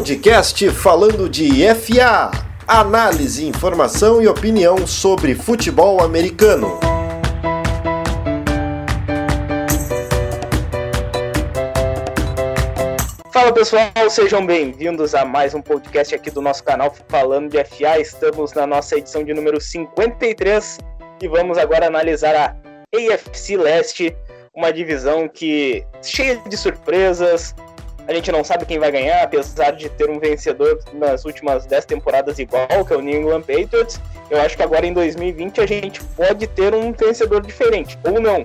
podcast falando de FA, análise, informação e opinião sobre futebol americano. Fala pessoal, sejam bem-vindos a mais um podcast aqui do nosso canal falando de FA. Estamos na nossa edição de número 53 e vamos agora analisar a AFC Leste, uma divisão que cheia de surpresas, a gente não sabe quem vai ganhar, apesar de ter um vencedor nas últimas 10 temporadas igual, que é o New England Patriots. Eu acho que agora em 2020 a gente pode ter um vencedor diferente, ou não.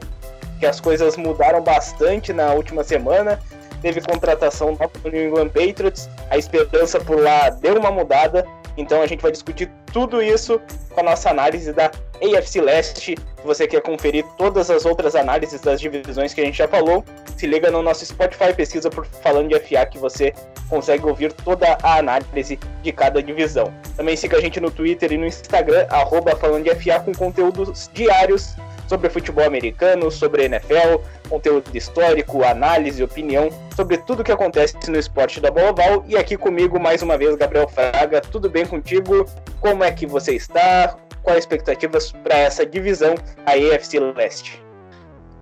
Que as coisas mudaram bastante na última semana. Teve contratação do New England Patriots, a esperança por lá deu uma mudada. Então a gente vai discutir tudo isso com a nossa análise da AFC Leste. Se você quer conferir todas as outras análises das divisões que a gente já falou, se liga no nosso Spotify, pesquisa por Falando de FA que você consegue ouvir toda a análise de cada divisão. Também siga a gente no Twitter e no Instagram, arroba Falando de FA, com conteúdos diários sobre futebol americano, sobre NFL, conteúdo histórico, análise, opinião sobre tudo que acontece no esporte da bola oval. E aqui comigo mais uma vez Gabriel Fraga. Tudo bem contigo? Como é que você está? Quais expectativas para essa divisão, a AFC Leste?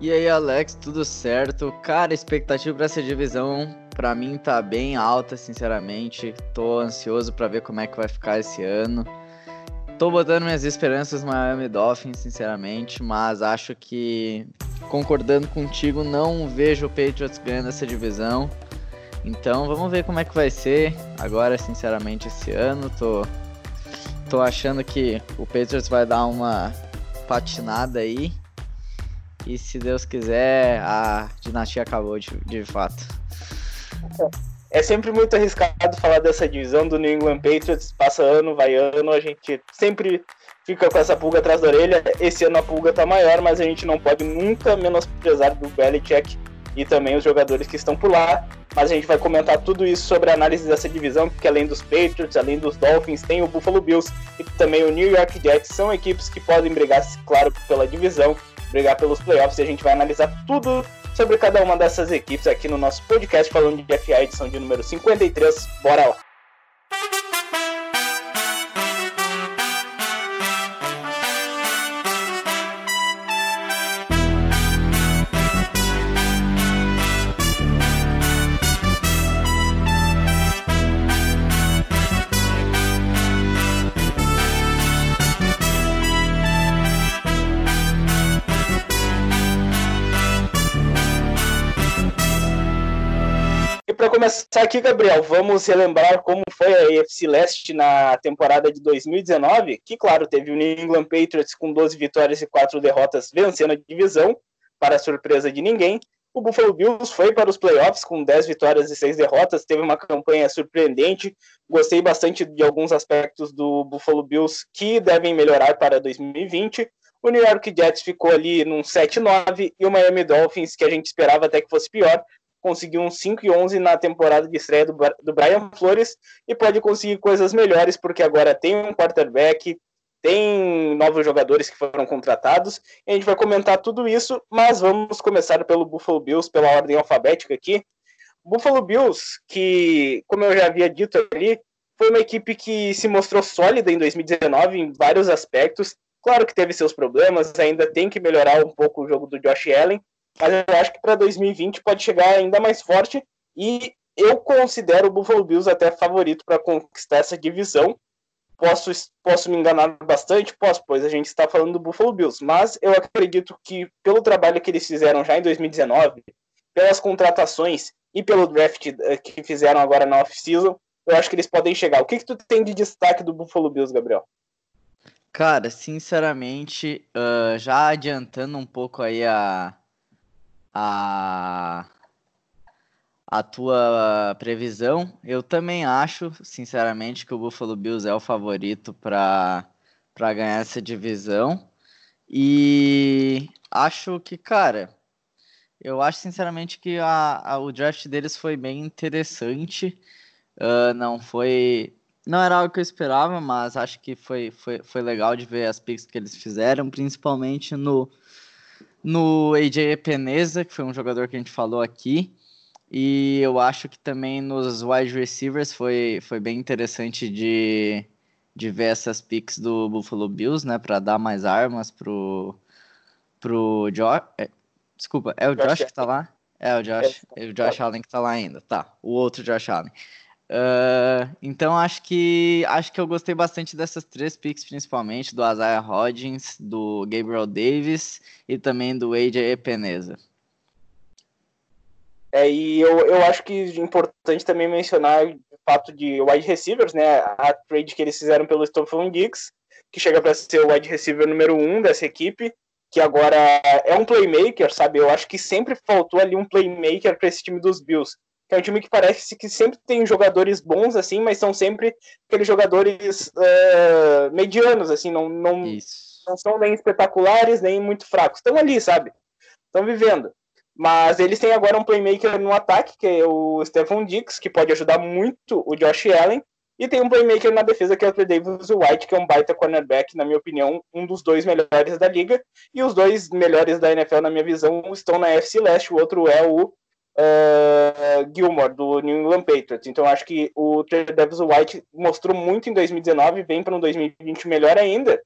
E aí, Alex, tudo certo? Cara, expectativa para essa divisão para mim tá bem alta, sinceramente. Tô ansioso para ver como é que vai ficar esse ano. Tô botando minhas esperanças no Miami Dolphins, sinceramente, mas acho que, concordando contigo, não vejo o Patriots ganhando essa divisão. Então vamos ver como é que vai ser agora, sinceramente, esse ano. Tô, tô achando que o Patriots vai dar uma patinada aí. E se Deus quiser, a dinastia acabou de, de fato. É sempre muito arriscado falar dessa divisão do New England Patriots. Passa ano, vai ano, a gente sempre fica com essa pulga atrás da orelha. Esse ano a pulga tá maior, mas a gente não pode nunca menosprezar do Belichick e também os jogadores que estão por lá. Mas a gente vai comentar tudo isso sobre a análise dessa divisão, porque além dos Patriots, além dos Dolphins, tem o Buffalo Bills e também o New York Jets. São equipes que podem brigar, claro, pela divisão, brigar pelos playoffs e a gente vai analisar tudo sobre cada uma dessas equipes aqui no nosso podcast falando de FA edição de número 53. Bora lá! Começar aqui, Gabriel, vamos relembrar como foi a AFC Leste na temporada de 2019, que, claro, teve o New England Patriots com 12 vitórias e 4 derrotas vencendo a divisão, para surpresa de ninguém. O Buffalo Bills foi para os playoffs com 10 vitórias e 6 derrotas, teve uma campanha surpreendente. Gostei bastante de alguns aspectos do Buffalo Bills que devem melhorar para 2020. O New York Jets ficou ali num 7-9 e o Miami Dolphins, que a gente esperava até que fosse pior, conseguiu um 5 e 11 na temporada de estreia do, do Brian Flores e pode conseguir coisas melhores, porque agora tem um quarterback, tem novos jogadores que foram contratados. a gente vai comentar tudo isso, mas vamos começar pelo Buffalo Bills, pela ordem alfabética aqui. Buffalo Bills, que, como eu já havia dito ali, foi uma equipe que se mostrou sólida em 2019 em vários aspectos. Claro que teve seus problemas, ainda tem que melhorar um pouco o jogo do Josh Allen, mas eu acho que para 2020 pode chegar ainda mais forte e eu considero o Buffalo Bills até favorito para conquistar essa divisão. Posso, posso me enganar bastante? Posso, pois a gente está falando do Buffalo Bills, mas eu acredito que pelo trabalho que eles fizeram já em 2019, pelas contratações e pelo draft eh, que fizeram agora na off-season, eu acho que eles podem chegar. O que, que tu tem de destaque do Buffalo Bills, Gabriel? Cara, sinceramente, uh, já adiantando um pouco aí a, a, a tua previsão. Eu também acho, sinceramente, que o Buffalo Bills é o favorito para ganhar essa divisão. E acho que, cara, eu acho sinceramente que a, a, o draft deles foi bem interessante. Uh, não foi. Não era algo que eu esperava, mas acho que foi, foi, foi legal de ver as picks que eles fizeram, principalmente no, no AJ Peneza, que foi um jogador que a gente falou aqui. E eu acho que também nos wide receivers foi, foi bem interessante de, de ver essas picks do Buffalo Bills, né? Para dar mais armas pro, pro Josh. É, desculpa, é o Josh, Josh que tá lá? É o Josh, é, o Josh Allen que tá lá ainda. Tá, o outro Josh Allen. Uh, então acho que acho que eu gostei bastante dessas três picks, principalmente do Isaiah Hodgins, do Gabriel Davis e também do AJ Epeneza. É, e eu, eu acho que é importante também mencionar o fato de wide receivers, né? A trade que eles fizeram pelo Stephen Diggs, que chega para ser o wide receiver número um dessa equipe, que agora é um playmaker, sabe? Eu acho que sempre faltou ali um playmaker para esse time dos Bills que é um time que parece que sempre tem jogadores bons, assim, mas são sempre aqueles jogadores uh, medianos, assim, não, não, não são nem espetaculares, nem muito fracos. Estão ali, sabe? Estão vivendo. Mas eles têm agora um playmaker no ataque, que é o Stephen Dix, que pode ajudar muito o Josh Allen. E tem um playmaker na defesa, que é o Davis White, que é um baita cornerback, na minha opinião, um dos dois melhores da liga. E os dois melhores da NFL, na minha visão, estão na FC Leste. O outro é o uh, Gilmore, do New England Patriots. Então acho que o Travis White mostrou muito em 2019, vem para um 2020 melhor ainda.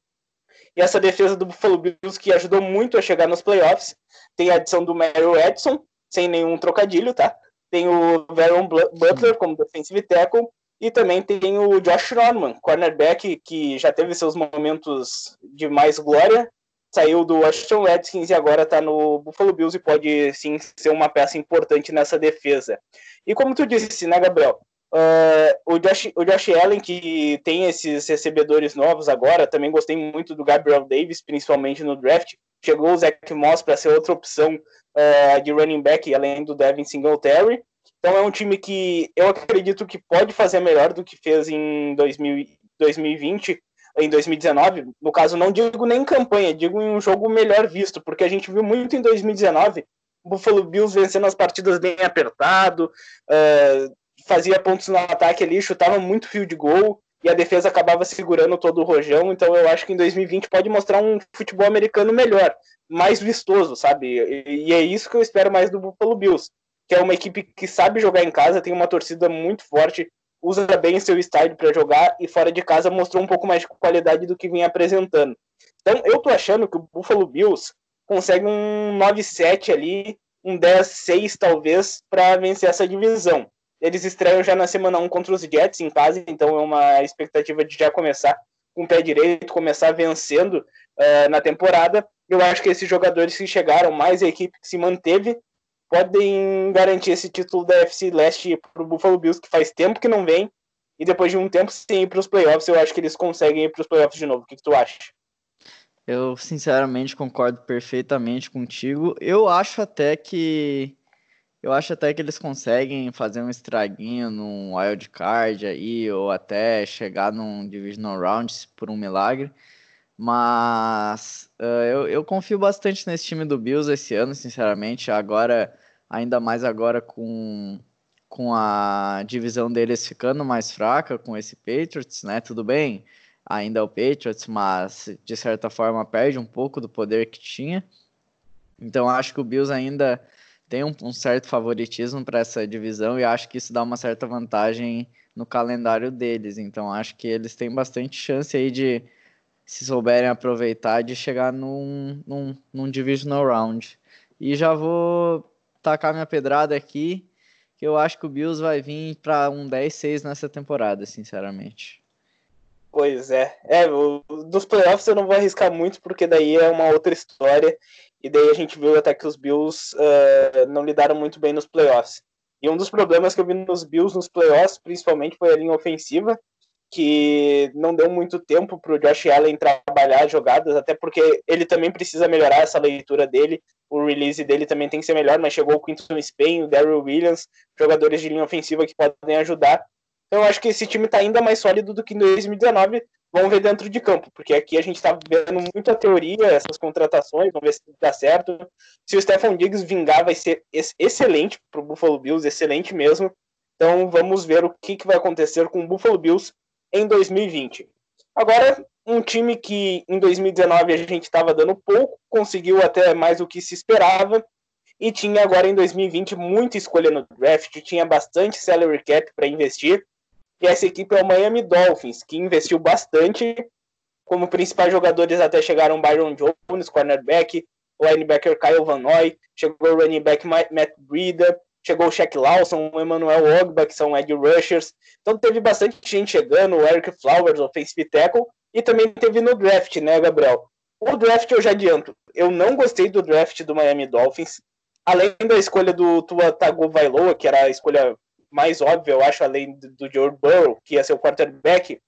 E essa defesa do Buffalo Bills que ajudou muito a chegar nos playoffs. Tem a adição do Mario Edson, sem nenhum trocadilho, tá? Tem o Veron Butler como defensive tackle. E também tem o Josh Norman, cornerback, que já teve seus momentos de mais glória, saiu do Washington Redskins e agora está no Buffalo Bills e pode sim ser uma peça importante nessa defesa. E como tu disse, né, Gabriel? Uh, o, Josh, o Josh Allen, que tem esses recebedores novos agora, também gostei muito do Gabriel Davis, principalmente no draft. Chegou o Zach Moss para ser outra opção uh, de running back, além do Devin Singletary. Então é um time que eu acredito que pode fazer melhor do que fez em 2000, 2020 em 2019, no caso não digo nem em campanha, digo em um jogo melhor visto, porque a gente viu muito em 2019 o Buffalo Bills vencendo as partidas bem apertado, uh, fazia pontos no ataque ali, chutava muito fio de gol e a defesa acabava segurando todo o rojão, então eu acho que em 2020 pode mostrar um futebol americano melhor, mais vistoso, sabe? E, e é isso que eu espero mais do Buffalo Bills, que é uma equipe que sabe jogar em casa, tem uma torcida muito forte, usa bem seu estádio para jogar e fora de casa mostrou um pouco mais de qualidade do que vinha apresentando. Então eu tô achando que o Buffalo Bills consegue um 9-7 ali, um 10-6 talvez, para vencer essa divisão. Eles estreiam já na semana 1 contra os Jets em casa, então é uma expectativa de já começar com o pé direito, começar vencendo uh, na temporada. Eu acho que esses jogadores que chegaram, mais a equipe que se manteve, podem garantir esse título da FC Leste para o Buffalo Bills, que faz tempo que não vem, e depois de um tempo sem ir para os playoffs, eu acho que eles conseguem ir para os playoffs de novo. O que, que tu acha? Eu, sinceramente, concordo perfeitamente contigo. Eu acho até que. Eu acho até que eles conseguem fazer um estraguinho num wild card aí, ou até chegar num divisional round por um milagre. Mas uh, eu, eu confio bastante nesse time do Bills esse ano, sinceramente. Agora, ainda mais agora com, com a divisão deles ficando mais fraca com esse Patriots, né? Tudo bem, ainda é o Patriots, mas de certa forma perde um pouco do poder que tinha. Então acho que o Bills ainda tem um, um certo favoritismo para essa divisão e acho que isso dá uma certa vantagem no calendário deles. Então acho que eles têm bastante chance aí de se souberem aproveitar, de chegar num, num, num divisional round. E já vou tacar minha pedrada aqui, que eu acho que o Bills vai vir para um 10-6 nessa temporada, sinceramente. Pois é. É, dos playoffs eu não vou arriscar muito, porque daí é uma outra história. E daí a gente viu até que os Bills uh, não lidaram muito bem nos playoffs. E um dos problemas que eu vi nos Bills nos playoffs, principalmente, foi a linha ofensiva que não deu muito tempo para o Josh Allen trabalhar jogadas, até porque ele também precisa melhorar essa leitura dele, o release dele também tem que ser melhor, mas chegou o Quinton Spain, o Daryl Williams, jogadores de linha ofensiva que podem ajudar. Então eu acho que esse time está ainda mais sólido do que em 2019. Vamos ver dentro de campo, porque aqui a gente está vendo muita teoria, essas contratações, vamos ver se dá certo. Se o Stefan Diggs vingar, vai ser excelente para o Buffalo Bills, excelente mesmo. Então vamos ver o que, que vai acontecer com o Buffalo Bills em 2020. Agora, um time que em 2019 a gente estava dando pouco, conseguiu até mais do que se esperava, e tinha agora em 2020 muita escolha no draft, tinha bastante salary cap para investir. E essa equipe é o Miami Dolphins, que investiu bastante. Como principais jogadores até chegaram Byron Jones, cornerback, linebacker Kyle Van Noy, chegou o running back Matt Breida, chegou o Shaq Lawson, o Emmanuel Ogba, que são edge rushers. Então teve bastante gente chegando, o Eric Flowers, offensive tackle, e também teve no draft, né, Gabriel? O draft eu já adianto. Eu não gostei do draft do Miami Dolphins. Além da escolha do Tua Tagovailoa, que era a escolha mais óbvia, eu acho, além do Joe Burrow, que ia ser o quarterback,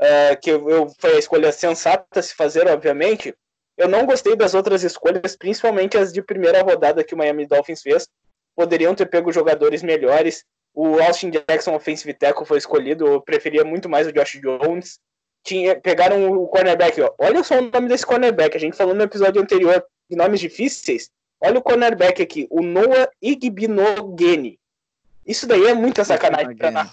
uh, que eu, eu, foi a escolha sensata se fazer, obviamente. Eu não gostei das outras escolhas, principalmente as de primeira rodada que o Miami Dolphins fez. Poderiam ter pego jogadores melhores. O Austin Jackson, offensive tackle, foi escolhido. Eu preferia muito mais o Josh Jones tinha, pegaram o cornerback, ó. Olha só o nome desse cornerback. A gente falou no episódio anterior de nomes difíceis. Olha o cornerback aqui, o Noah Igbinogene. Isso daí é muita sacanagem pra,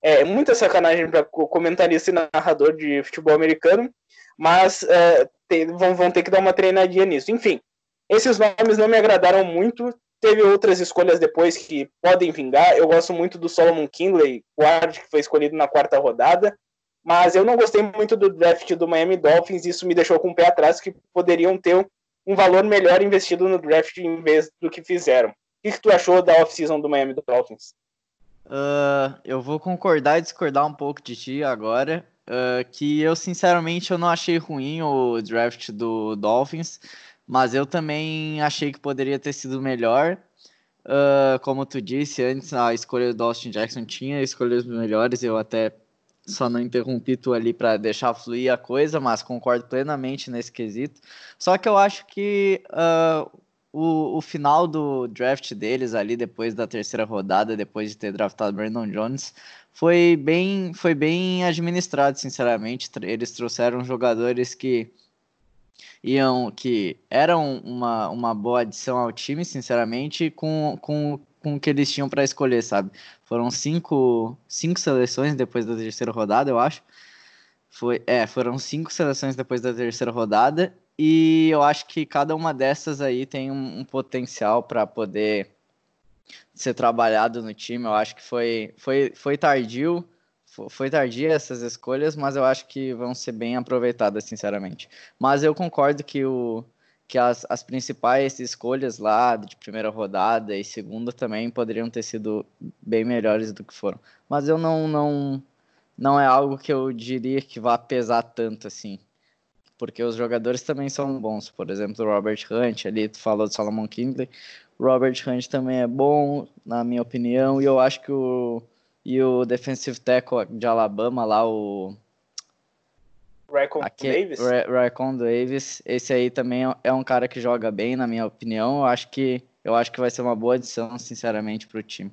é muita sacanagem para comentarista e narrador de futebol americano, mas é, te, vão, vão ter que dar uma treinadinha nisso. Enfim, esses nomes não me agradaram muito. Teve outras escolhas depois que podem vingar. Eu gosto muito do Solomon Kinley, guard que foi escolhido na quarta rodada mas eu não gostei muito do draft do Miami Dolphins, isso me deixou com o pé atrás, que poderiam ter um valor melhor investido no draft em vez do que fizeram. O que, que tu achou da off-season do Miami Dolphins? Uh, eu vou concordar e discordar um pouco de ti agora, uh, que eu sinceramente eu não achei ruim o draft do Dolphins, mas eu também achei que poderia ter sido melhor. Uh, como tu disse antes, a escolha do Austin Jackson tinha escolhas melhores, eu até só não interrompi tu ali para deixar fluir a coisa, mas concordo plenamente nesse quesito. Só que eu acho que uh, o, o final do draft deles ali, depois da terceira rodada, depois de ter draftado Brandon Jones, foi bem, foi bem administrado, sinceramente. Eles trouxeram jogadores que iam que eram uma, uma boa adição ao time, sinceramente, com, com com o que eles tinham para escolher, sabe? Foram cinco, cinco seleções depois da terceira rodada, eu acho. Foi, é, foram cinco seleções depois da terceira rodada e eu acho que cada uma dessas aí tem um, um potencial para poder ser trabalhado no time. Eu acho que foi, foi, foi tardio, foi tardia essas escolhas, mas eu acho que vão ser bem aproveitadas, sinceramente. Mas eu concordo que o, que as, as principais escolhas lá de primeira rodada e segunda também poderiam ter sido bem melhores do que foram. Mas eu não não não é algo que eu diria que vá pesar tanto assim. Porque os jogadores também são bons. Por exemplo, o Robert Hunt, ali tu falou do Solomon Kingley. Robert Hunt também é bom, na minha opinião, e eu acho que o e o defensive tackle de Alabama lá, o Raycon Davis? Raycon Davis, esse aí também é um cara que joga bem, na minha opinião. Eu acho que, eu acho que vai ser uma boa adição, sinceramente, para o time.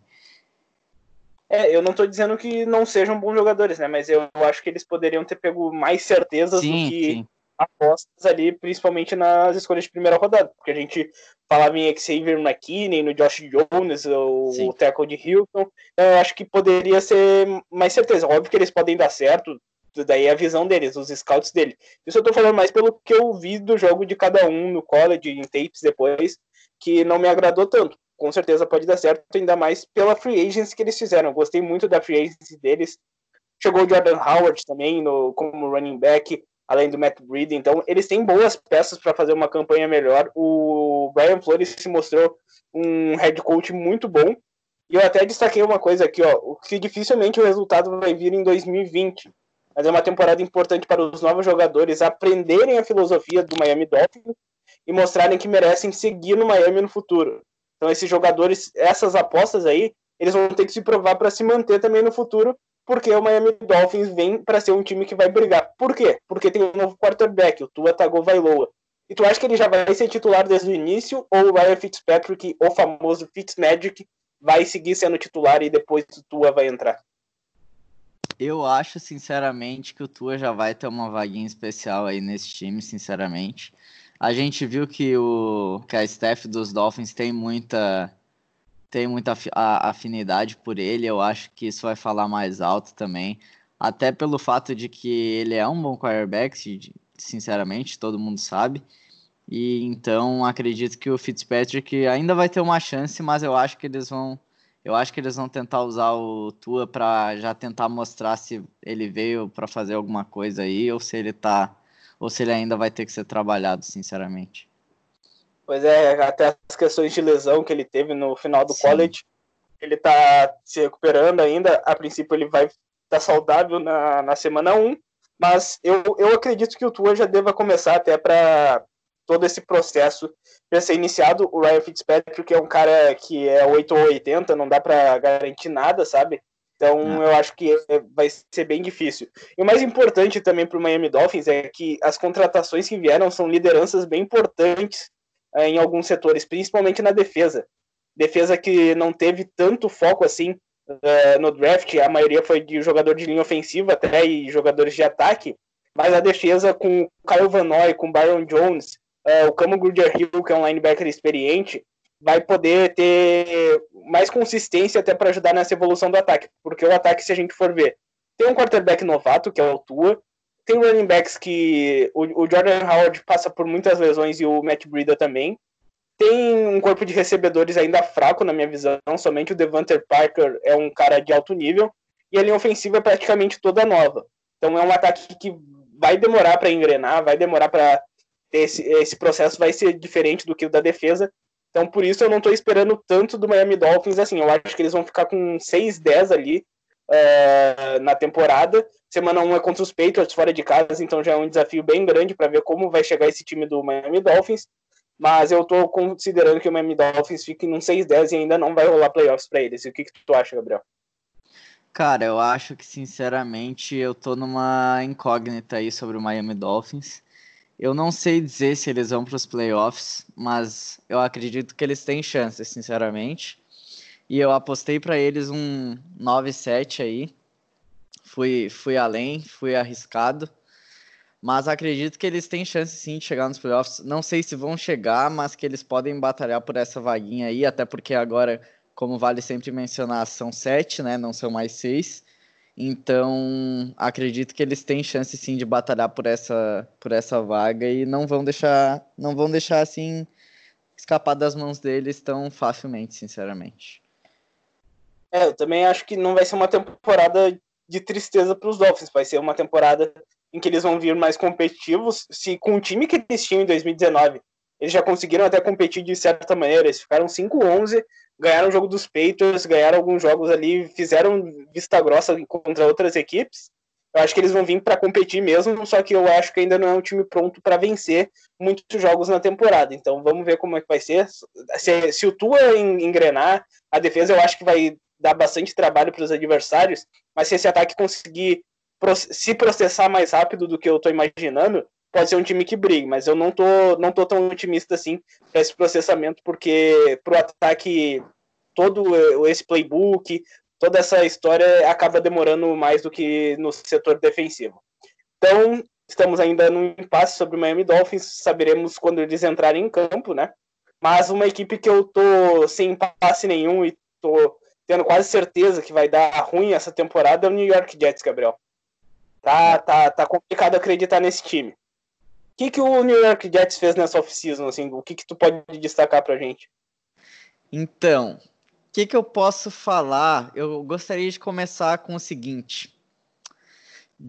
É, eu não estou dizendo que não sejam bons jogadores, né? Mas eu acho que eles poderiam ter pego mais certezas sim, do que sim. apostas ali, principalmente nas escolhas de primeira rodada. Porque a gente falava em Xavier McKinney, no Josh Jones, o, o tackle de Hilton. Então, eu acho que poderia ser mais certeza. Óbvio que eles podem dar certo, daí é a visão deles, os scouts dele. Isso eu tô falando mais pelo que eu vi do jogo de cada um no college, em tapes depois, que não me agradou tanto. Com certeza pode dar certo, ainda mais pela free agency que eles fizeram. Eu gostei muito da free agency deles. Chegou o Jordan Howard também no, como running back, além do Matt Breed. Então, eles têm boas peças para fazer uma campanha melhor. O Brian Flores se mostrou um head coach muito bom. E eu até destaquei uma coisa aqui, ó, que dificilmente o resultado vai vir em 2020 mas é uma temporada importante para os novos jogadores aprenderem a filosofia do Miami Dolphins e mostrarem que merecem seguir no Miami no futuro. Então esses jogadores, essas apostas aí, eles vão ter que se provar para se manter também no futuro, porque o Miami Dolphins vem para ser um time que vai brigar. Por quê? Porque tem um novo quarterback, o Tua Tagovailoa. E tu acha que ele já vai ser titular desde o início ou o Ryan Fitzpatrick, o famoso Fitzmagic, vai seguir sendo titular e depois o Tua vai entrar? Eu acho, sinceramente, que o Tua já vai ter uma vaguinha especial aí nesse time, sinceramente. A gente viu que, o, que a staff dos Dolphins tem muita tem muita afinidade por ele. Eu acho que isso vai falar mais alto também. Até pelo fato de que ele é um bom quarterback, sinceramente, todo mundo sabe. E então acredito que o Fitzpatrick ainda vai ter uma chance, mas eu acho que eles vão eu acho que eles vão tentar usar o Tua para já tentar mostrar se ele veio para fazer alguma coisa aí ou se ele tá ou se ele ainda vai ter que ser trabalhado, sinceramente. Pois é, até as questões de lesão que ele teve no final do Sim. college, ele tá se recuperando ainda. A princípio ele vai estar tá saudável na, na semana 1, mas eu, eu acredito que o Tua já deva começar até para todo esse processo já ser iniciado. O Ryan Fitzpatrick é um cara que é 8 ou 80, não dá para garantir nada, sabe? Então eu acho que vai ser bem difícil. E o mais importante também para o Miami Dolphins é que as contratações que vieram são lideranças bem importantes em alguns setores, principalmente na defesa. Defesa que não teve tanto foco assim uh, no draft, a maioria foi de jogador de linha ofensiva até e jogadores de ataque, mas a defesa com Kyle Van Noy, com Byron Jones, uh, o Camo Gruder Hill, que é um linebacker experiente, vai poder ter mais consistência até para ajudar nessa evolução do ataque. Porque o ataque, se a gente for ver, tem um quarterback novato, que é o Tua, tem running backs que o, o Jordan Howard passa por muitas lesões e o Matt Breida também. Tem um corpo de recebedores ainda fraco, na minha visão. Somente o Devonter Parker é um cara de alto nível. E a linha ofensiva é praticamente toda nova. Então é um ataque que vai demorar para engrenar, vai demorar para esse, esse processo vai ser diferente do que o da defesa. Então, por isso, eu não estou esperando tanto do Miami Dolphins assim. Eu acho que eles vão ficar com 6-10 ali uh, na temporada. Semana 1 é contra os Patriots fora de casa, então já é um desafio bem grande para ver como vai chegar esse time do Miami Dolphins. Mas eu estou considerando que o Miami Dolphins fique num 6-10 e ainda não vai rolar playoffs para eles. E o que, que tu acha, Gabriel? Cara, eu acho que sinceramente eu tô numa incógnita aí sobre o Miami Dolphins. Eu não sei dizer se eles vão para os playoffs, mas eu acredito que eles têm chances, sinceramente. E eu apostei para eles um 9-7 aí. Fui, fui além, fui arriscado. Mas acredito que eles têm chance sim de chegar nos playoffs. Não sei se vão chegar, mas que eles podem batalhar por essa vaguinha aí, até porque agora, como vale sempre mencionar, são sete, né? Não são mais seis. Então, acredito que eles têm chance sim de batalhar por essa, por essa vaga e não vão deixar, não vão deixar assim escapar das mãos deles tão facilmente, sinceramente. É, eu também acho que não vai ser uma temporada de tristeza para os Dolphins, vai ser uma temporada em que eles vão vir mais competitivos. Se com o time que eles tinham em 2019, eles já conseguiram até competir de certa maneira, eles ficaram 5-11, ganharam o jogo dos Patriots, ganharam alguns jogos ali, fizeram vista grossa contra outras equipes. Eu acho que eles vão vir para competir mesmo, só que eu acho que ainda não é um time pronto para vencer muitos jogos na temporada. Então vamos ver como é que vai ser. Se, se o Tua engrenar, a defesa eu acho que vai dar bastante trabalho para os adversários, mas se esse ataque conseguir se processar mais rápido do que eu estou imaginando, pode ser um time que brigue, mas eu não tô, não tô tão otimista assim para esse processamento, porque pro ataque todo esse playbook, toda essa história acaba demorando mais do que no setor defensivo. Então, estamos ainda no impasse sobre o Miami Dolphins, saberemos quando eles entrarem em campo, né? Mas uma equipe que eu tô sem impasse nenhum e tô tendo quase certeza que vai dar ruim essa temporada é o New York Jets, Gabriel. Tá, tá, tá complicado acreditar nesse time que, que o New York Jets fez nessa off-season? Assim, o que, que tu pode destacar pra gente? Então, o que, que eu posso falar? Eu gostaria de começar com o seguinte.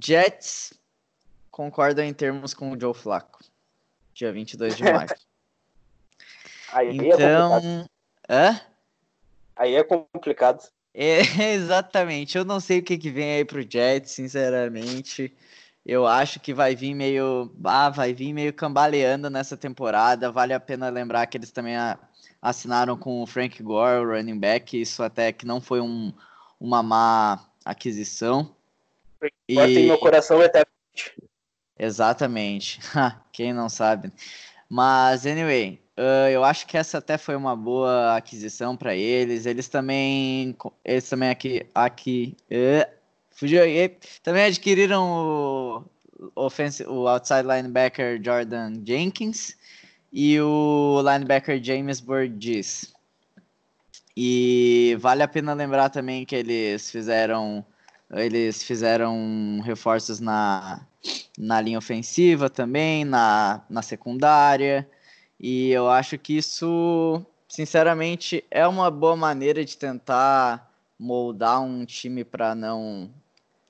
Jets concordam em termos com o Joe Flacco, dia 22 de maio. Aí é então, é hã? Aí é complicado. É, exatamente. Eu não sei o que, que vem aí pro Jets, sinceramente. Eu acho que vai vir meio. Ah, vai vir meio cambaleando nessa temporada. Vale a pena lembrar que eles também assinaram com o Frank Gore, o running back. Isso até que não foi um, uma má aquisição. Frank e... Gore tem meu coração eternamente. Exatamente. Quem não sabe. Mas, anyway, uh, eu acho que essa até foi uma boa aquisição para eles. Eles também. Eles também aqui. aqui uh, Fugiu aí. Também adquiriram o, offense, o outside linebacker Jordan Jenkins e o linebacker James Burgess. E vale a pena lembrar também que eles fizeram eles fizeram reforços na, na linha ofensiva também, na, na secundária. E eu acho que isso, sinceramente, é uma boa maneira de tentar moldar um time para não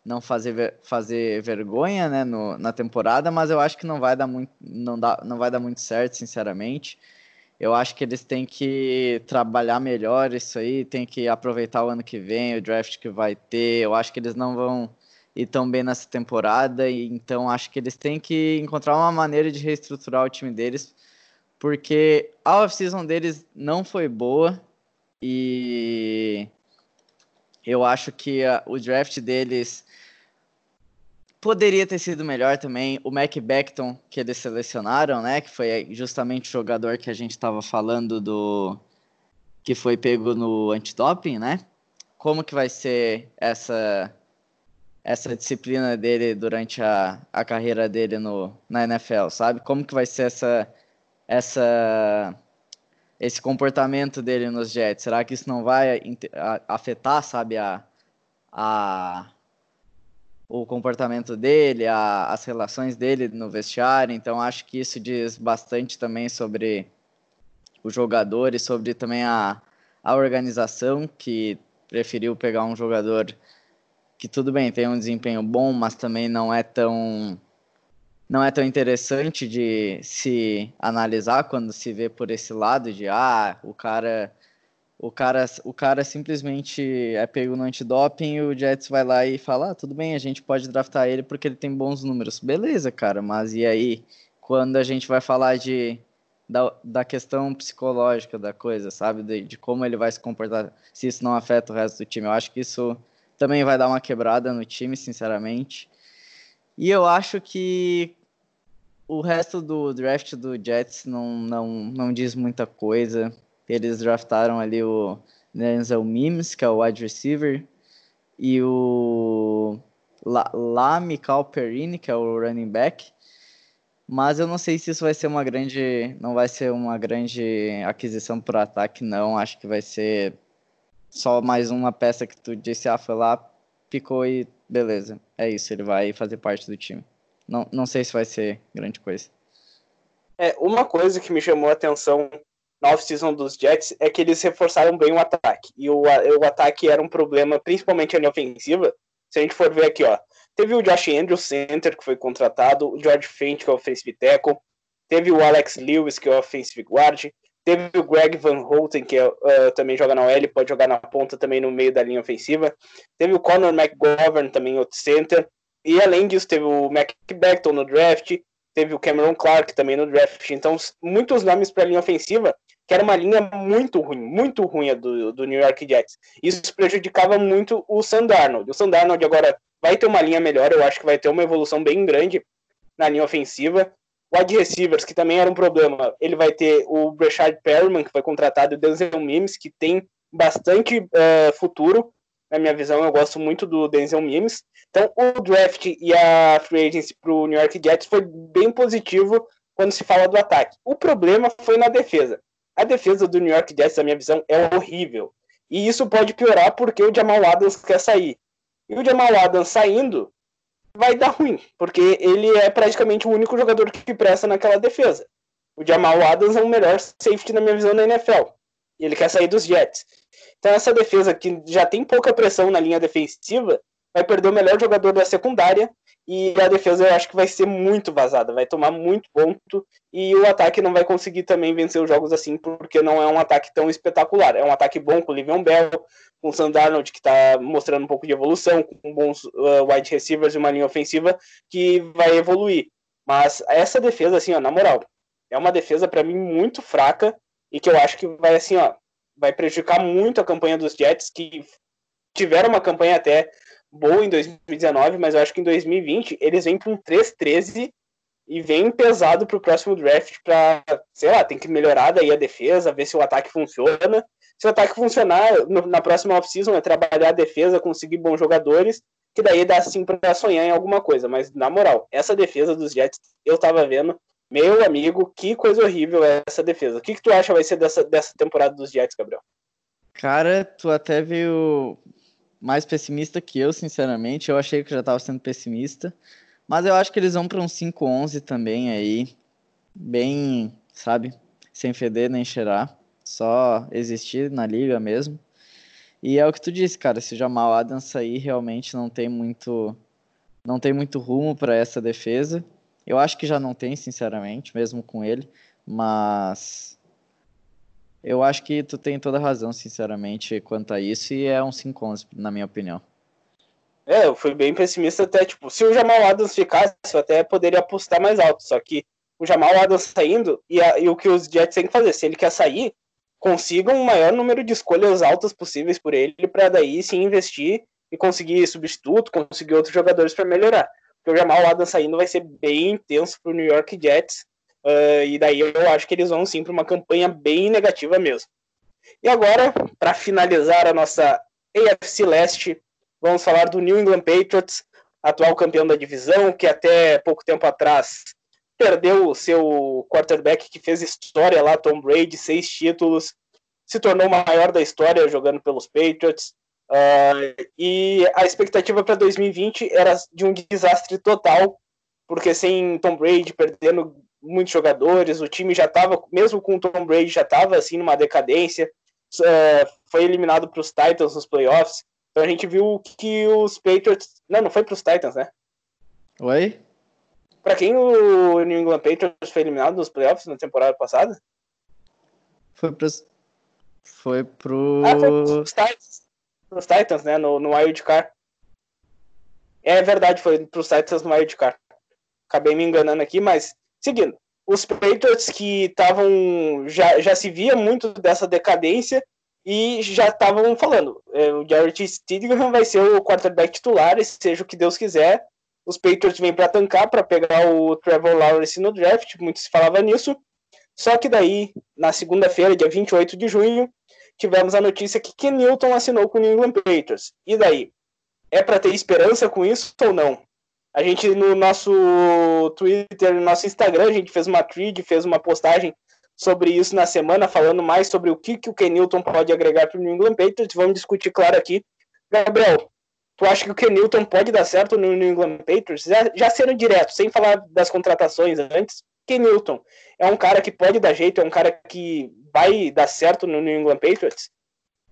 não fazer, fazer vergonha né, no, na temporada, mas eu acho que não vai dar muito não, dá, não vai dar muito certo, sinceramente. Eu acho que eles têm que trabalhar melhor isso aí, tem que aproveitar o ano que vem, o draft que vai ter. Eu acho que eles não vão ir tão bem nessa temporada, então acho que eles têm que encontrar uma maneira de reestruturar o time deles, porque a off-season deles não foi boa e eu acho que a, o draft deles poderia ter sido melhor também. O Mac Beckton, que eles selecionaram, né? Que foi justamente o jogador que a gente estava falando do. que foi pego no antidoping, né? Como que vai ser essa essa disciplina dele durante a, a carreira dele no, na NFL, sabe? Como que vai ser essa, essa esse comportamento dele nos Jets? Será que isso não vai afetar, sabe, a, a, o comportamento dele, a, as relações dele no vestiário. Então acho que isso diz bastante também sobre o jogador e sobre também a, a organização que preferiu pegar um jogador que tudo bem tem um desempenho bom, mas também não é tão não é tão interessante de se analisar quando se vê por esse lado de ah, o cara o cara, o cara simplesmente é pego no antidoping e o Jets vai lá e fala: ah, tudo bem, a gente pode draftar ele porque ele tem bons números. Beleza, cara, mas e aí? Quando a gente vai falar de, da, da questão psicológica da coisa, sabe? De, de como ele vai se comportar, se isso não afeta o resto do time. Eu acho que isso também vai dar uma quebrada no time, sinceramente. E eu acho que o resto do draft do Jets não, não, não diz muita coisa. Eles draftaram ali o Denzel Mims, que é o wide receiver, e o La, La Perini, que é o running back. Mas eu não sei se isso vai ser uma grande, não vai ser uma grande aquisição para ataque, não. Acho que vai ser só mais uma peça que tu disse, ah, foi lá, picou e beleza. É isso, ele vai fazer parte do time. Não, não sei se vai ser grande coisa. É, uma coisa que me chamou a atenção na off-season dos Jets é que eles reforçaram bem o ataque. E o, o ataque era um problema, principalmente a linha ofensiva. Se a gente for ver aqui, ó. Teve o Josh Andrews, center, que foi contratado, o George Fent, que é o offensive tackle, teve o Alex Lewis, que é o offensive guard, teve o Greg Van Holten, que uh, também joga na OL, pode jogar na ponta também no meio da linha ofensiva, teve o Conor McGovern, também outro center, e além disso teve o Mac Beckton no draft, teve o Cameron Clark também no draft, então muitos nomes para a linha ofensiva, que era uma linha muito ruim, muito ruim do, do New York Jets. Isso prejudicava muito o Sandarnold. O Sandarnold agora vai ter uma linha melhor, eu acho que vai ter uma evolução bem grande na linha ofensiva. Wide receivers, que também era um problema, ele vai ter o Breshad Perriman, que foi contratado, e o Denzel Mims, que tem bastante uh, futuro. Na minha visão, eu gosto muito do Denzel Mims. Então, o draft e a free agency para o New York Jets foi bem positivo quando se fala do ataque. O problema foi na defesa. A defesa do New York Jets, na minha visão, é horrível. E isso pode piorar porque o Jamal Adams quer sair. E o Jamal Adams saindo vai dar ruim, porque ele é praticamente o único jogador que presta naquela defesa. O Jamal Adams é o melhor safety, na minha visão, na NFL. E ele quer sair dos Jets. Então, essa defesa que já tem pouca pressão na linha defensiva vai perder o melhor jogador da secundária e a defesa eu acho que vai ser muito vazada, vai tomar muito ponto e o ataque não vai conseguir também vencer os jogos assim, porque não é um ataque tão espetacular. É um ataque bom com o Livion Bell, com o Sandarnold, que está mostrando um pouco de evolução, com bons uh, wide receivers e uma linha ofensiva que vai evoluir. Mas essa defesa, assim, ó, na moral, é uma defesa para mim muito fraca e que eu acho que vai, assim, ó, vai prejudicar muito a campanha dos Jets, que tiveram uma campanha até boa em 2019, mas eu acho que em 2020 eles vêm com 3-13 e vem pesado para o próximo draft para, sei lá, tem que melhorar daí a defesa, ver se o ataque funciona. Se o ataque funcionar no, na próxima off-season é trabalhar a defesa, conseguir bons jogadores, que daí dá sim para sonhar em alguma coisa. Mas na moral, essa defesa dos Jets, eu tava vendo, meu amigo, que coisa horrível é essa defesa. O que, que tu acha vai ser dessa, dessa temporada dos Jets, Gabriel? Cara, tu até viu mais pessimista que eu, sinceramente. Eu achei que já estava sendo pessimista. Mas eu acho que eles vão para um 5-11 também aí. Bem, sabe? sem feder nem cheirar, só existir na liga mesmo. E é o que tu disse, cara, se o Jamal Adams sair, realmente não tem muito não tem muito rumo para essa defesa. Eu acho que já não tem, sinceramente, mesmo com ele, mas eu acho que tu tem toda razão, sinceramente, quanto a isso, e é um 5-11, na minha opinião. É, eu fui bem pessimista até, tipo, se o Jamal Adams ficasse, eu até poderia apostar mais alto, só que o Jamal Adams saindo, e, a, e o que os Jets têm que fazer, se ele quer sair, consigam o maior número de escolhas altas possíveis por ele, para daí sim investir e conseguir substituto, conseguir outros jogadores para melhorar. Porque o Jamal Adams saindo vai ser bem intenso para o New York Jets, uh, e daí eu acho que eles vão sim para uma campanha bem negativa mesmo. E agora, para finalizar a nossa AFC Leste, vamos falar do New England Patriots, atual campeão da divisão, que até pouco tempo atrás perdeu o seu quarterback que fez história lá, Tom Brady, seis títulos, se tornou o maior da história jogando pelos Patriots. Uh, e a expectativa para 2020 era de um desastre total, porque sem Tom Brady perdendo muitos jogadores, o time já estava, mesmo com Tom Brady, já estava assim numa decadência. Uh, foi eliminado para os Titans nos playoffs. Então a gente viu que os Patriots. Não, não foi para os Titans, né? Oi? Para quem o New England Patriots foi eliminado nos playoffs na temporada passada? Foi para foi pro. Ah, foi pros Titans. Pros Titans, né? No, no Wild Card. É verdade, foi pros Titans no Wild Card. Acabei me enganando aqui, mas seguindo. Os Patriots que estavam. Já, já se via muito dessa decadência e já estavam falando. É, o Jared Stidham vai ser o quarterback titular, seja o que Deus quiser. Os Patriots vêm para tancar, para pegar o Trevor Lawrence no draft, muito se falava nisso. Só que daí, na segunda-feira, dia 28 de junho, tivemos a notícia que Ken Newton assinou com o New England Patriots. E daí? É para ter esperança com isso ou não? A gente, no nosso Twitter, no nosso Instagram, a gente fez uma thread, fez uma postagem sobre isso na semana, falando mais sobre o que, que o Ken Newton pode agregar para o New England Patriots. Vamos discutir, claro, aqui. Gabriel, Tu acha que o Ken Newton pode dar certo no New England Patriots? Já, já sendo direto, sem falar das contratações antes, Ken Newton é um cara que pode dar jeito, é um cara que vai dar certo no New England Patriots?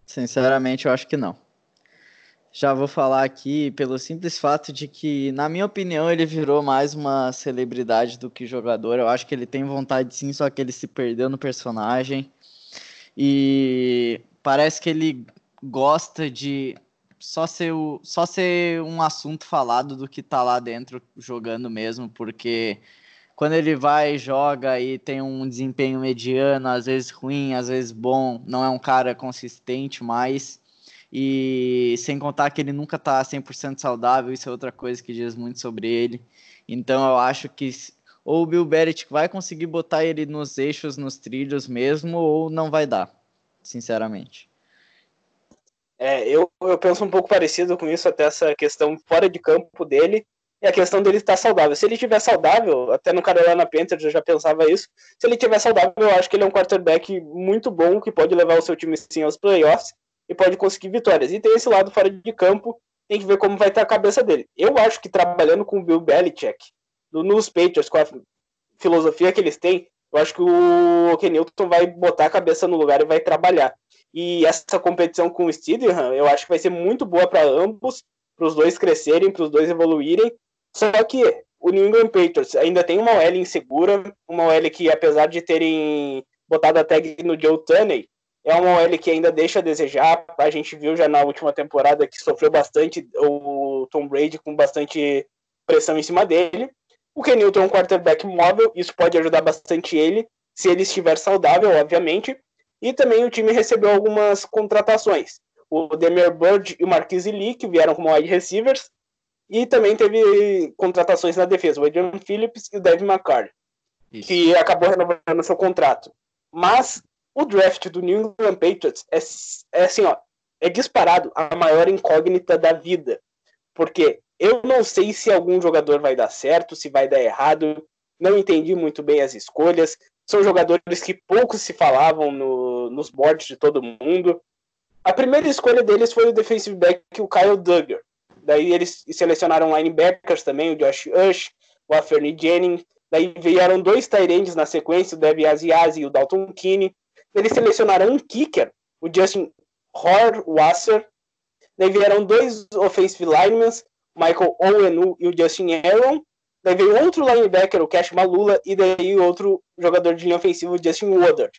Sinceramente, eu acho que não. Já vou falar aqui pelo simples fato de que, na minha opinião, ele virou mais uma celebridade do que jogador. Eu acho que ele tem vontade sim, só que ele se perdeu no personagem. E parece que ele gosta de só ser, o, só ser um assunto falado do que tá lá dentro jogando mesmo, porque quando ele vai joga e tem um desempenho mediano, às vezes ruim, às vezes bom, não é um cara consistente mais. E sem contar que ele nunca tá 100% saudável, isso é outra coisa que diz muito sobre ele. Então eu acho que ou o Bill Belichick vai conseguir botar ele nos eixos, nos trilhos mesmo, ou não vai dar, sinceramente. É, eu, eu penso um pouco parecido com isso, até essa questão fora de campo dele, e a questão dele estar saudável. Se ele estiver saudável, até no Carolina Panthers eu já pensava isso, se ele estiver saudável, eu acho que ele é um quarterback muito bom, que pode levar o seu time sim aos playoffs, e pode conseguir vitórias. E tem esse lado fora de campo, tem que ver como vai estar a cabeça dele. Eu acho que trabalhando com o Bill Belichick, nos Patriots, com a filosofia que eles têm, eu acho que o Kenilton vai botar a cabeça no lugar e vai trabalhar. E essa competição com o Steedham, eu acho que vai ser muito boa para ambos, para os dois crescerem, para os dois evoluírem. Só que o New England Patriots ainda tem uma OL insegura, uma OL que, apesar de terem botado a tag no Joe Tunney, é uma OL que ainda deixa a desejar. A gente viu já na última temporada que sofreu bastante o Tom Brady com bastante pressão em cima dele. O Kenilton é um quarterback móvel, isso pode ajudar bastante ele, se ele estiver saudável, obviamente. E também o time recebeu algumas contratações. O Demir Bird e o Marquise Lee, que vieram como wide receivers. E também teve contratações na defesa, o Adrian Phillips e o Devin McCarthy, que acabou renovando seu contrato. Mas o draft do New England Patriots é, é assim, ó, é disparado a maior incógnita da vida. Porque eu não sei se algum jogador vai dar certo, se vai dar errado. Não entendi muito bem as escolhas são jogadores que pouco se falavam no, nos boards de todo mundo. A primeira escolha deles foi o defensive back, o Kyle Duggar. Daí eles selecionaram linebackers também, o Josh Ush, o Aferny Jennings. Daí vieram dois Tyrands na sequência, o Dev Aziazi e o Dalton Keane. Eles selecionaram um kicker, o Justin Horwasser. Daí vieram dois offensive linemen, Michael Owenu e o Justin Aaron. Daí veio outro linebacker, o Cash Malula, e daí outro jogador de linha ofensiva, o Justin Woodard.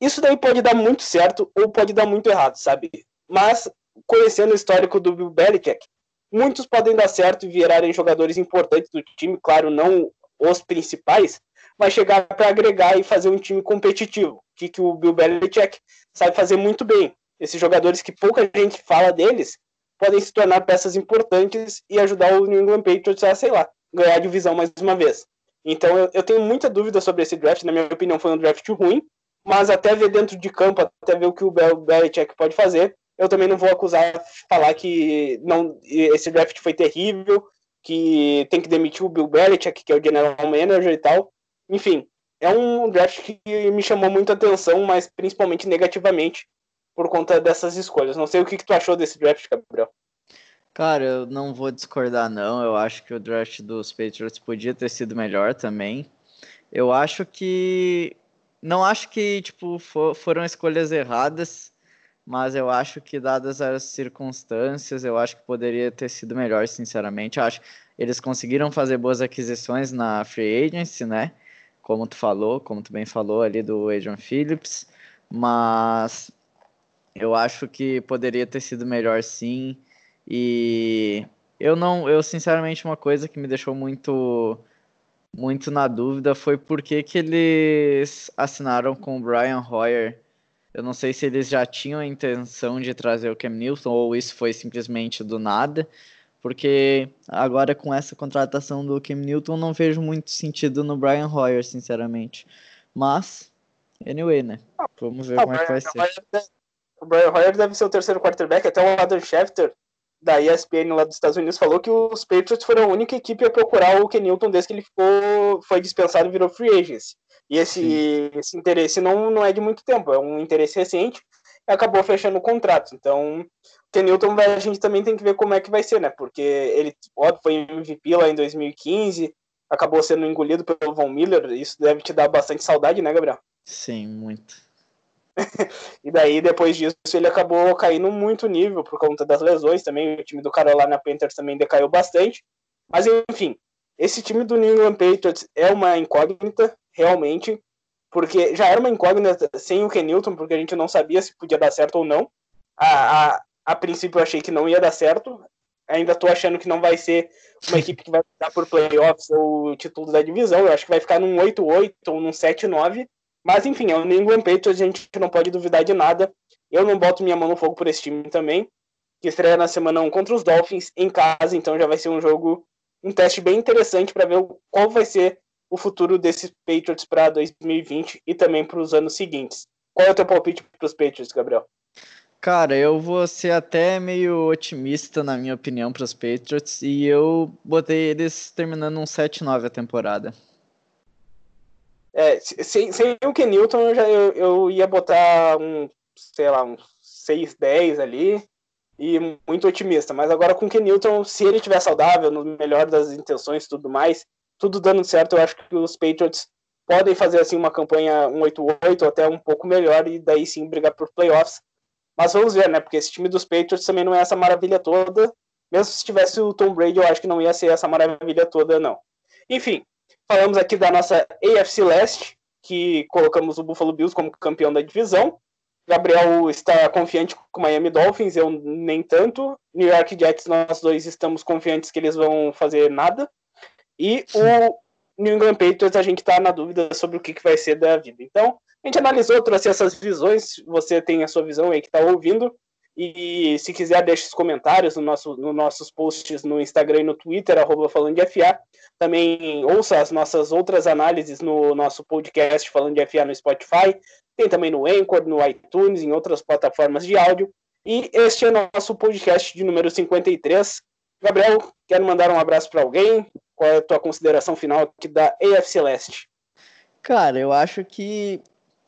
Isso daí pode dar muito certo ou pode dar muito errado, sabe? Mas, conhecendo o histórico do Bill Belichick, muitos podem dar certo e virarem jogadores importantes do time, claro, não os principais, mas chegar para agregar e fazer um time competitivo, que, que o Bill Belichick sabe fazer muito bem. Esses jogadores que pouca gente fala deles podem se tornar peças importantes e ajudar o New England Patriots a, sei lá, ganhar a divisão mais uma vez. Então eu, eu tenho muita dúvida sobre esse draft, na minha opinião foi um draft ruim, mas até ver dentro de campo, até ver o que o Belichick pode fazer, eu também não vou acusar falar que não esse draft foi terrível, que tem que demitir o Bill Belichick, que é o general manager e tal. Enfim, é um draft que me chamou muita atenção, mas principalmente negativamente por conta dessas escolhas. Não sei o que, que tu achou desse draft, Gabriel. Cara, eu não vou discordar, não. Eu acho que o draft dos Patriots podia ter sido melhor também. Eu acho que. Não acho que, tipo, for, foram escolhas erradas, mas eu acho que, dadas as circunstâncias, eu acho que poderia ter sido melhor, sinceramente. Eu acho que eles conseguiram fazer boas aquisições na Free Agency, né? Como tu falou, como tu bem falou ali do Adrian Phillips, mas eu acho que poderia ter sido melhor sim. E eu não, eu sinceramente uma coisa que me deixou muito muito na dúvida foi por que, que eles assinaram com o Brian Hoyer. Eu não sei se eles já tinham a intenção de trazer o Cam Newton ou isso foi simplesmente do nada, porque agora com essa contratação do Cam Newton não vejo muito sentido no Brian Hoyer, sinceramente. Mas, anyway, né? Vamos ver ah, como é que vai ser. O Brian Hoyer deve ser o terceiro quarterback, até o Adam Schefter da ESPN lá dos Estados Unidos falou que os Patriots foram a única equipe a procurar o Kenilton desde que ele ficou, foi dispensado e virou free agent. E esse, esse interesse não, não é de muito tempo, é um interesse recente e acabou fechando o contrato. Então, o Kenilton a gente também tem que ver como é que vai ser, né? Porque ele, óbvio, foi MVP lá em 2015, acabou sendo engolido pelo Von Miller, isso deve te dar bastante saudade, né, Gabriel? Sim, muito. e daí, depois disso, ele acabou caindo muito nível por conta das lesões também. O time do Carolina Panthers também decaiu bastante. Mas, enfim, esse time do New England Patriots é uma incógnita, realmente, porque já era uma incógnita sem o Kenilton, porque a gente não sabia se podia dar certo ou não. A, a, a princípio, eu achei que não ia dar certo. Ainda estou achando que não vai ser uma equipe que vai dar por playoffs ou título da divisão. Eu acho que vai ficar num 8-8 ou num 7-9 mas enfim, é o New England Patriots, a gente não pode duvidar de nada. Eu não boto minha mão no fogo por esse time também, que estreia na semana 1 contra os Dolphins em casa, então já vai ser um jogo, um teste bem interessante para ver qual vai ser o futuro desses Patriots para 2020 e também para os anos seguintes. Qual é o teu palpite para os Patriots, Gabriel? Cara, eu vou ser até meio otimista, na minha opinião, para os Patriots, e eu botei eles terminando um 7-9 a temporada. É, sem, sem o Kenilton, eu, já, eu, eu ia botar um, sei lá, um 6, 10 ali, e muito otimista. Mas agora com o Kenilton, se ele estiver saudável, no melhor das intenções e tudo mais, tudo dando certo, eu acho que os Patriots podem fazer assim uma campanha 1-8-8, até um pouco melhor, e daí sim brigar por playoffs. Mas vamos ver, né? Porque esse time dos Patriots também não é essa maravilha toda. Mesmo se tivesse o Tom Brady, eu acho que não ia ser essa maravilha toda, não. Enfim, Falamos aqui da nossa AFC Leste, que colocamos o Buffalo Bills como campeão da divisão. Gabriel está confiante com o Miami Dolphins, eu nem tanto. New York Jets, nós dois estamos confiantes que eles vão fazer nada. E o New England Patriots, a gente está na dúvida sobre o que, que vai ser da vida. Então, a gente analisou, trouxe essas visões. Você tem a sua visão aí que está ouvindo. E se quiser, deixe os comentários no nosso, nos nossos posts no Instagram e no Twitter, arroba falando de FA. Também ouça as nossas outras análises no nosso podcast falando de FA no Spotify. Tem também no Anchor, no iTunes, em outras plataformas de áudio. E este é o nosso podcast de número 53. Gabriel, quero mandar um abraço para alguém? Qual é a tua consideração final aqui da AFC Leste? Cara, eu acho que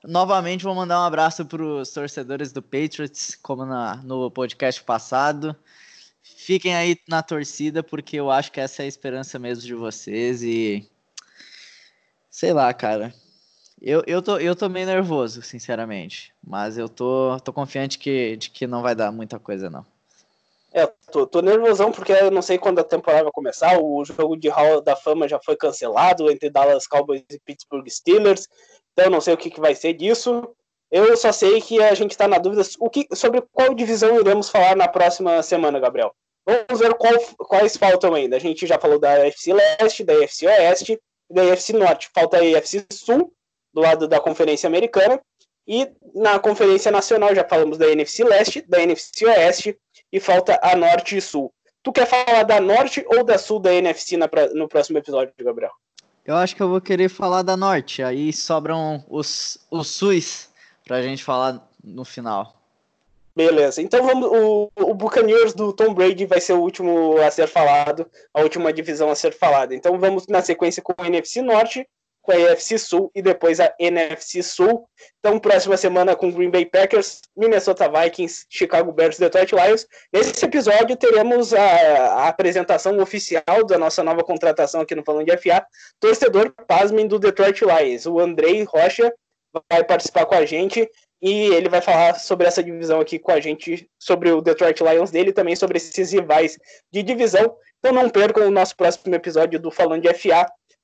Novamente vou mandar um abraço para os torcedores do Patriots, como na, no podcast passado. Fiquem aí na torcida, porque eu acho que essa é a esperança mesmo de vocês. E Sei lá, cara. Eu, eu, tô, eu tô meio nervoso, sinceramente. Mas eu tô, tô confiante que, de que não vai dar muita coisa, não. É, tô, tô nervosão porque eu não sei quando a temporada vai começar. O jogo de Hall da Fama já foi cancelado entre Dallas Cowboys e Pittsburgh Steelers. Então eu não sei o que, que vai ser disso. Eu só sei que a gente está na dúvida o que, sobre qual divisão iremos falar na próxima semana, Gabriel. Vamos ver qual, quais faltam ainda. A gente já falou da FC Leste, da FC Oeste e da FC Norte. Falta a FC Sul, do lado da Conferência Americana. E na Conferência Nacional já falamos da NFC Leste, da NFC Oeste e falta a Norte e Sul. Tu quer falar da Norte ou da Sul da NFC na, no próximo episódio, Gabriel? Eu acho que eu vou querer falar da Norte. Aí sobram os, os SUS pra gente falar no final. Beleza, então vamos. O, o Buccaneers do Tom Brady vai ser o último a ser falado, a última divisão a ser falada. Então vamos na sequência com o NFC Norte, com a AFC Sul e depois a NFC Sul. Então, próxima semana com Green Bay Packers, Minnesota Vikings, Chicago Bears, Detroit Lions. Nesse episódio teremos a, a apresentação oficial da nossa nova contratação aqui no Falando de FA, torcedor, pasmem, do Detroit Lions, o Andrei Rocha vai participar com a gente e ele vai falar sobre essa divisão aqui com a gente, sobre o Detroit Lions dele, também sobre esses rivais de divisão. Então não percam o nosso próximo episódio do Falando de FA.